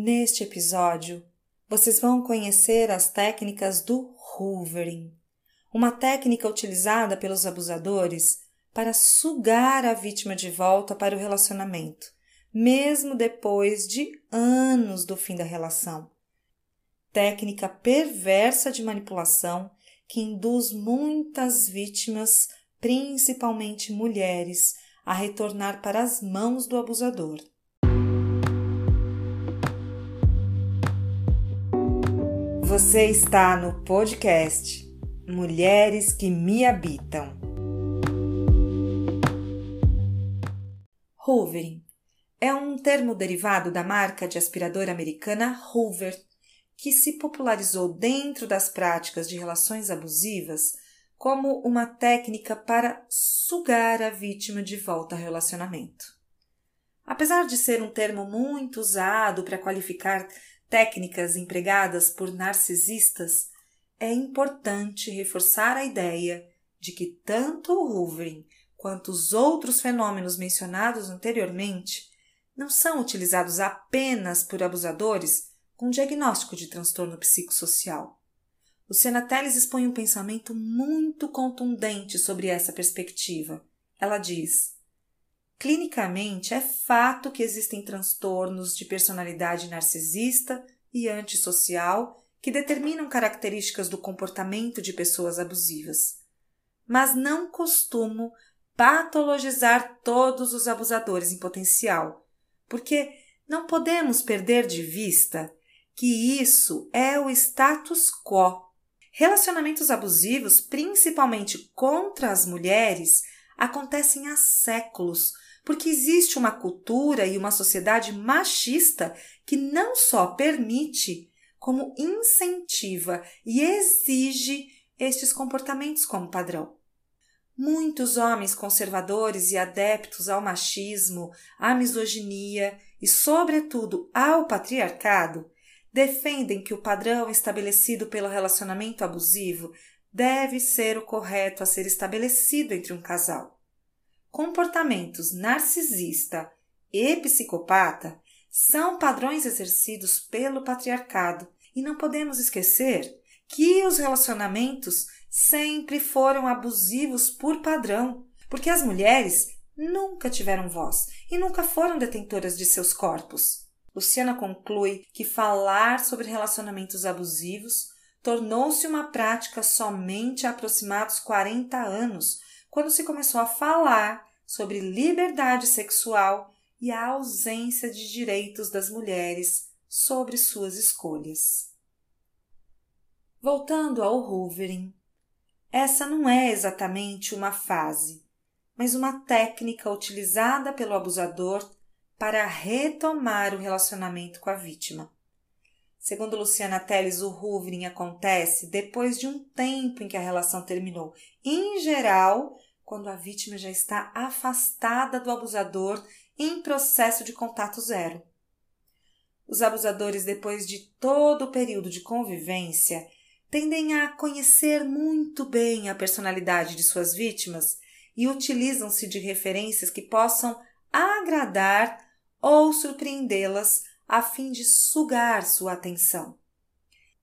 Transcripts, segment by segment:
Neste episódio, vocês vão conhecer as técnicas do hoovering, uma técnica utilizada pelos abusadores para sugar a vítima de volta para o relacionamento, mesmo depois de anos do fim da relação. Técnica perversa de manipulação que induz muitas vítimas, principalmente mulheres, a retornar para as mãos do abusador. Você está no podcast Mulheres que me habitam. Hoovering é um termo derivado da marca de aspirador americana Hoover, que se popularizou dentro das práticas de relações abusivas como uma técnica para sugar a vítima de volta ao relacionamento. Apesar de ser um termo muito usado para qualificar técnicas empregadas por narcisistas, é importante reforçar a ideia de que tanto o hoovering quanto os outros fenômenos mencionados anteriormente não são utilizados apenas por abusadores com diagnóstico de transtorno psicossocial. Luciana Teles expõe um pensamento muito contundente sobre essa perspectiva. Ela diz: Clinicamente, é fato que existem transtornos de personalidade narcisista e antissocial que determinam características do comportamento de pessoas abusivas. Mas não costumo patologizar todos os abusadores em potencial, porque não podemos perder de vista que isso é o status quo. Relacionamentos abusivos, principalmente contra as mulheres, acontecem há séculos porque existe uma cultura e uma sociedade machista que não só permite, como incentiva e exige estes comportamentos como padrão. Muitos homens conservadores e adeptos ao machismo, à misoginia e, sobretudo, ao patriarcado defendem que o padrão estabelecido pelo relacionamento abusivo deve ser o correto a ser estabelecido entre um casal comportamentos narcisista e psicopata são padrões exercidos pelo patriarcado e não podemos esquecer que os relacionamentos sempre foram abusivos por padrão, porque as mulheres nunca tiveram voz e nunca foram detentoras de seus corpos. Luciana conclui que falar sobre relacionamentos abusivos tornou-se uma prática somente há aproximados 40 anos, quando se começou a falar sobre liberdade sexual e a ausência de direitos das mulheres sobre suas escolhas. Voltando ao hoovering, essa não é exatamente uma fase, mas uma técnica utilizada pelo abusador para retomar o relacionamento com a vítima. Segundo Luciana Teles, o hoovering acontece depois de um tempo em que a relação terminou, em geral quando a vítima já está afastada do abusador em processo de contato zero. Os abusadores, depois de todo o período de convivência, tendem a conhecer muito bem a personalidade de suas vítimas e utilizam-se de referências que possam agradar ou surpreendê-las a fim de sugar sua atenção.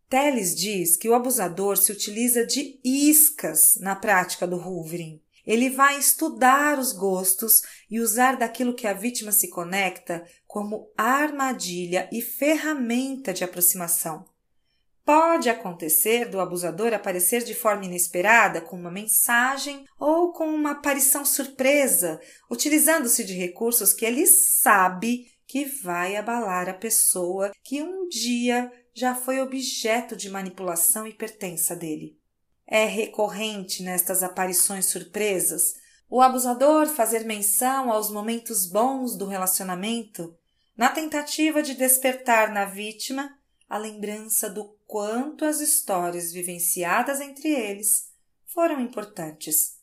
Teles diz que o abusador se utiliza de iscas na prática do hoovering. Ele vai estudar os gostos e usar daquilo que a vítima se conecta como armadilha e ferramenta de aproximação. Pode acontecer do abusador aparecer de forma inesperada com uma mensagem ou com uma aparição surpresa, utilizando-se de recursos que ele sabe que vai abalar a pessoa que um dia já foi objeto de manipulação e pertença dele. É recorrente nestas aparições surpresas o abusador fazer menção aos momentos bons do relacionamento, na tentativa de despertar na vítima a lembrança do quanto as histórias vivenciadas entre eles foram importantes.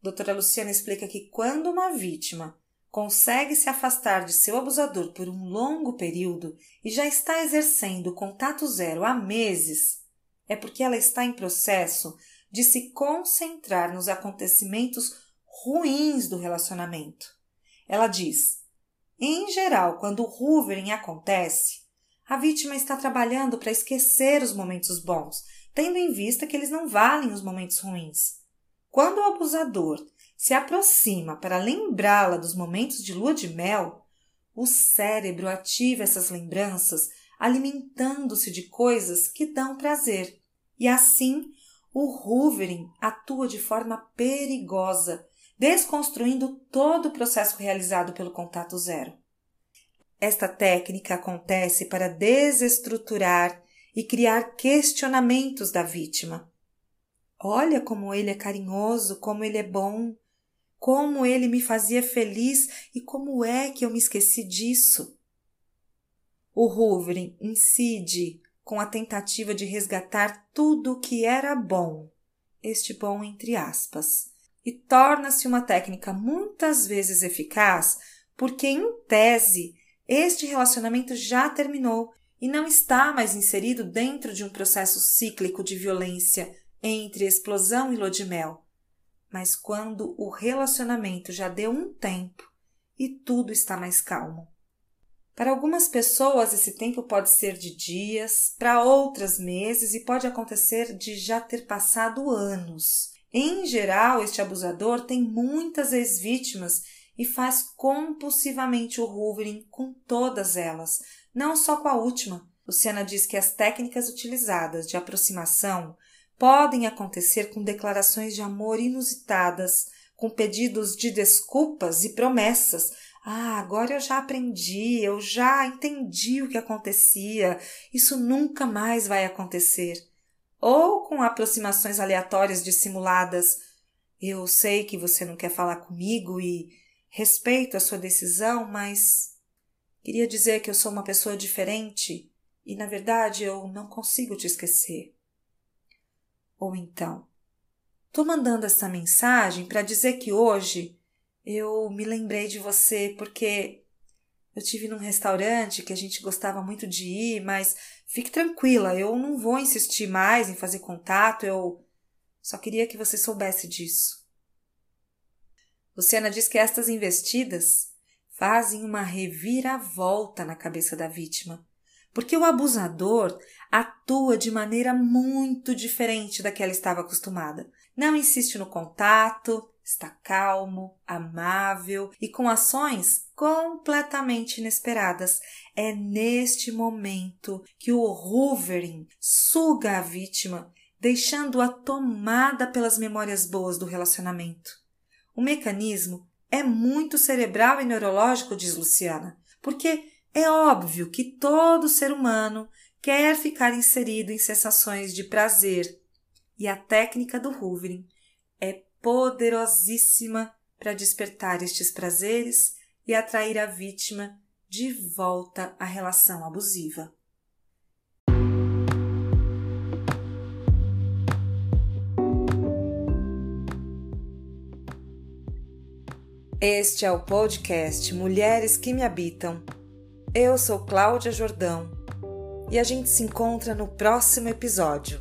Doutora Luciana explica que quando uma vítima consegue se afastar de seu abusador por um longo período e já está exercendo contato zero há meses, é porque ela está em processo de se concentrar nos acontecimentos ruins do relacionamento. Ela diz: em geral, quando o hoovering acontece, A vítima está trabalhando para esquecer os momentos bons, tendo em vista que eles não valem os momentos ruins. Quando o abusador se aproxima para lembrá-la dos momentos de lua de mel, o cérebro ativa essas lembranças alimentando-se de coisas que dão prazer. E assim, o hoovering atua de forma perigosa, desconstruindo todo o processo realizado pelo contato zero. Esta técnica acontece para desestruturar e criar questionamentos da vítima. Olha como ele é carinhoso, como ele é bom, como ele me fazia feliz e como é que eu me esqueci disso. O hoovering incide com a tentativa de resgatar tudo o que era bom, este bom entre aspas, e torna-se uma técnica muitas vezes eficaz porque, em tese, este relacionamento já terminou e não está mais inserido dentro de um processo cíclico de violência entre explosão e lua-de-mel. Mas quando o relacionamento já deu um tempo e tudo está mais calmo. Para algumas pessoas, esse tempo pode ser de dias, para outras meses e pode acontecer de já ter passado anos. Em geral, este abusador tem muitas ex-vítimas e faz compulsivamente o hoovering com todas elas, não só com a última. Luciana diz que as técnicas utilizadas de aproximação podem acontecer com declarações de amor inusitadas, com pedidos de desculpas e promessas, ah, agora eu já aprendi, eu já entendi o que acontecia, isso nunca mais vai acontecer. Ou com aproximações aleatórias dissimuladas. Eu sei que você não quer falar comigo e respeito a sua decisão, mas queria dizer que eu sou uma pessoa diferente e, na verdade, eu não consigo te esquecer. Ou então, tô mandando essa mensagem para dizer que hoje eu me lembrei de você porque eu tive num restaurante que a gente gostava muito de ir, mas fique tranquila, eu não vou insistir mais em fazer contato, eu só queria que você soubesse disso. Luciana diz que estas investidas fazem uma reviravolta na cabeça da vítima, porque o abusador atua de maneira muito diferente da que ela estava acostumada. Não insiste no contato, está calmo, amável e com ações completamente inesperadas. É neste momento que o hoovering suga a vítima, deixando-a tomada pelas memórias boas do relacionamento. O mecanismo é muito cerebral e neurológico, diz Luciana, porque é óbvio que todo ser humano quer ficar inserido em sensações de prazer, e a técnica do hoovering é poderosíssima para despertar estes prazeres e atrair a vítima de volta à relação abusiva. Este é o podcast Mulheres que Me Habitam. Eu sou Cláudia Jordão e a gente se encontra no próximo episódio.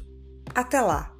Até lá!